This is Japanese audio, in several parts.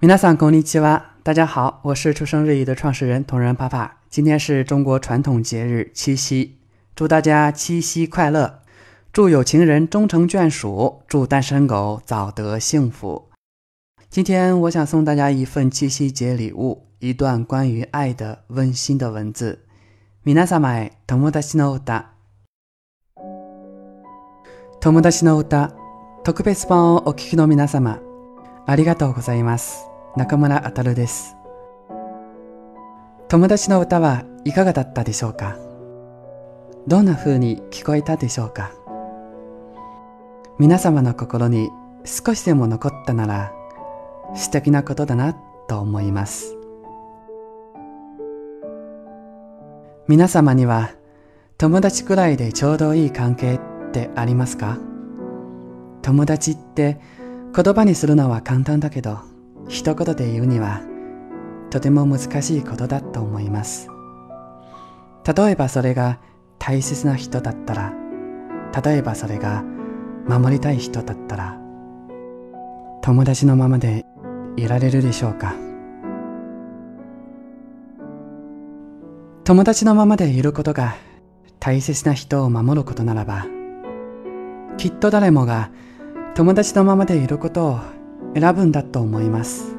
皆さんこんにちは。大家好，我是出生日语的创始人同仁爸爸。今天是中国传统节日七夕，祝大家七夕快乐！祝有情人终成眷属，祝单身狗早得幸福。今天我想送大家一份七夕节礼物，一段关于爱的温馨的文字。皆様へ友達の歌。友達の歌特別版をお聞きの皆様、ありがとうございます。 中村あたるです。友達の歌はいかがだったでしょうか？どんな風に聞こえたでしょうか？皆様の心に少しでも残ったなら素敵なことだなと思います。皆様には友達くらいでちょうどいい関係ってありますか？友達って言葉にするのは簡単だけど一言で言うにはとても難しいことだと思います。例えばそれが大切な人だったら例えばそれが守りたい人だったら友達のままでいられるでしょうか？友達のままでいることが大切な人を守ることならばきっと誰もが友達のままでいることを選ぶんだと思います。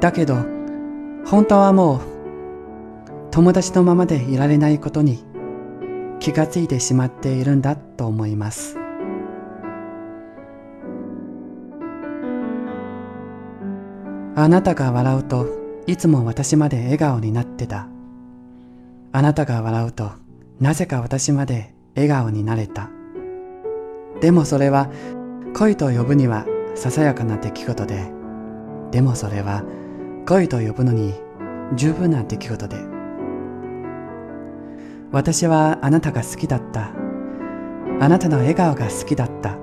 だけど本当はもう友達のままでいられないことに気がついてしまっているんだと思います。あなたが笑うといつも私まで笑顔になってた。あなたが笑うとなぜか私まで笑顔になれた。でもそれは恋と呼ぶにはささやかな出来事ででもそれは恋と呼ぶのに十分な出来事で。私はあなたが好きだった。あなたの笑顔が好きだった。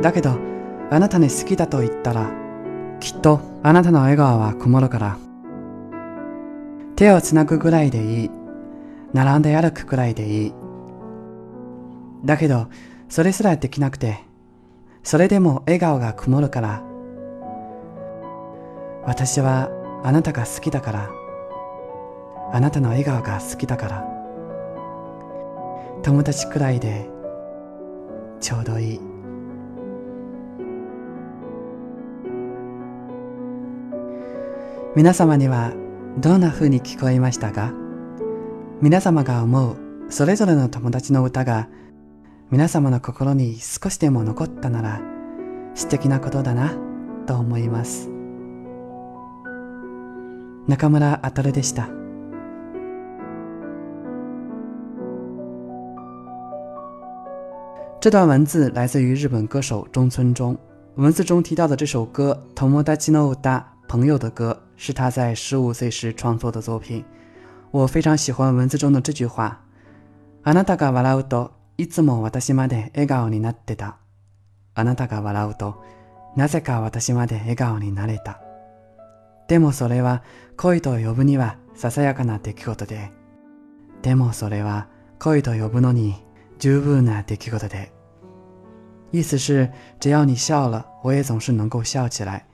だけどあなたに好きだと言ったらきっとあなたの笑顔は曇るから手をつなぐぐらいでいい。並んで歩くくらいでいい。だけどそれすらできなくてそれでも笑顔が曇るから。私はあなたが好きだから。あなたの笑顔が好きだから。友達くらいでちょうどいい。皆様にはどんな風に聞こえましたか？皆様が思うそれぞれの友達の歌が皆様の心に少しでも残ったなら素敵なことだなと思います中村あたるでした这段文字来自于日本歌手中村忠。文字中提到的这首歌《Tomodachi no Uta》朋友的歌，是他在十五岁时创作的作品。我非常喜欢文字中的这句話。あなたが笑うと いつも私まで笑顔になってた。あなたが笑うとなぜか私まで笑顔になれた。でもそれは恋と呼ぶにはささやかな出来事で。でもそれは恋と呼ぶのに十分な出来事で。意思是，只要你笑了，我也总是能够笑起来。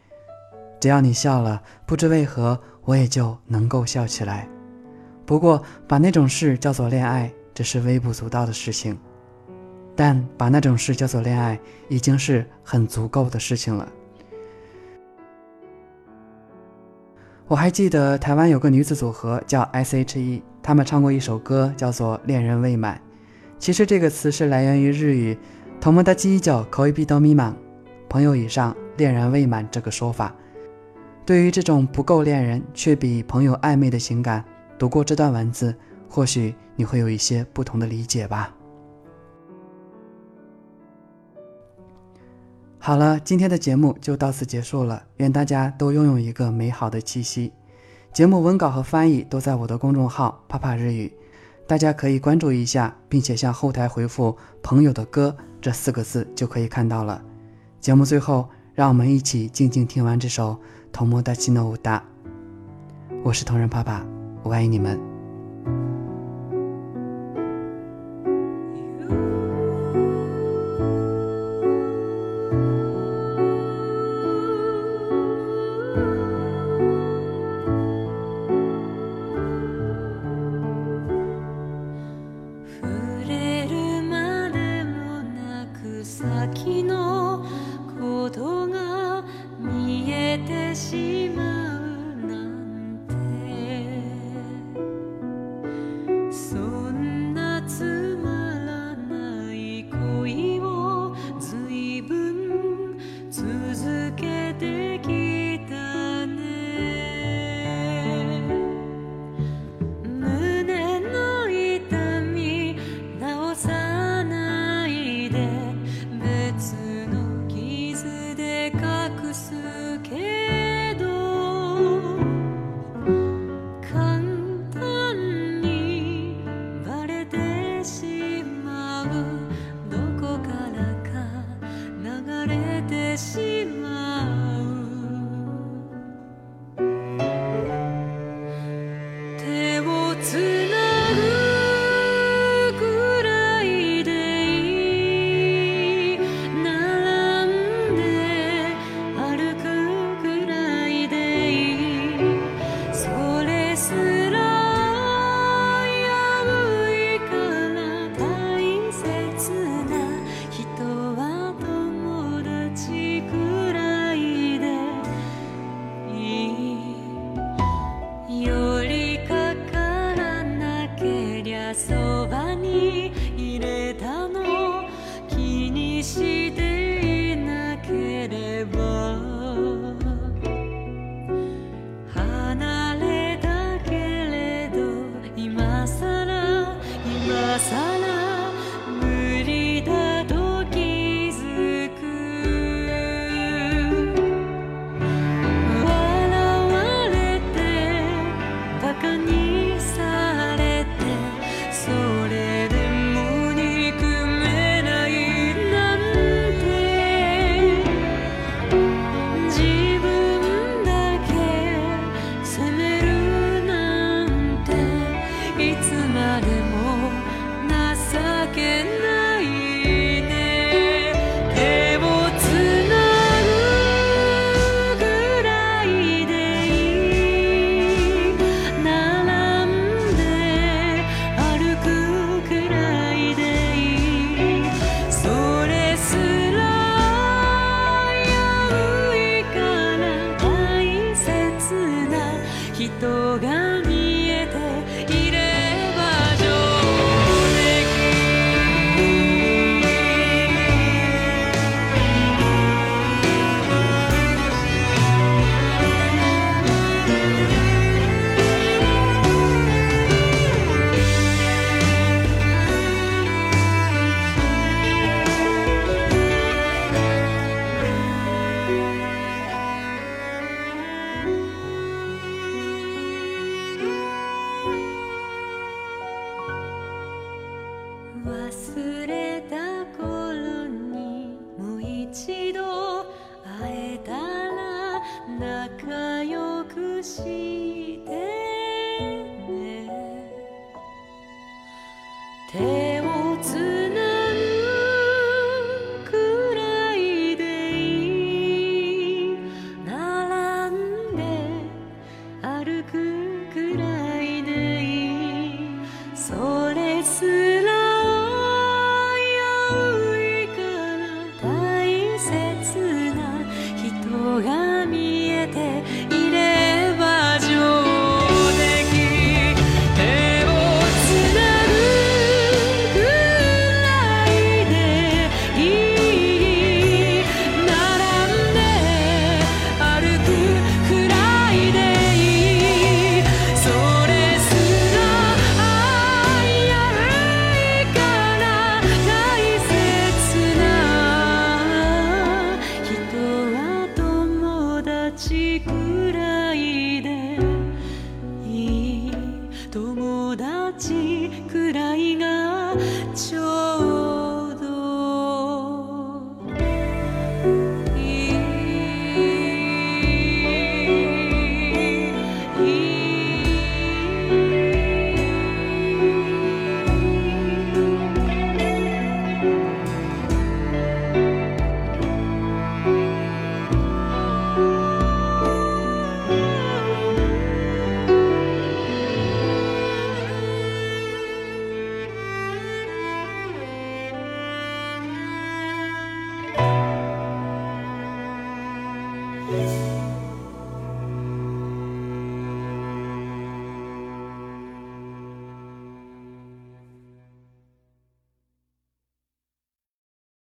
只要你笑了，不知为何我也就能够笑起来。不过，把那种事叫做恋爱，这是微不足道的事情；但把那种事叫做恋爱，已经是很足够的事情了。我还记得台湾有个女子组合叫 S.H.E，她们唱过一首歌叫做《恋人未满》。其实这个词是来源于日语“友達以上恋人未滿”，朋友以上恋人未满这个说法。对于这种不够恋人却比朋友暧昧的情感，读过这段文字，或许你会有一些不同的理解吧。好了，今天的节目就到此结束了，愿大家都拥有一个美好的七夕。节目文稿和翻译都在我的公众号“帕帕日语”，大家可以关注一下，并且向后台回复“朋友的歌”这四个字就可以看到了。节目最后，让我们一起静静听完这首。友達の歌，我是同仁爸爸，我爱你们。会えたら仲良くしてね。手をつなぐくらいでいい。並んで歩くくらいでいい。それすら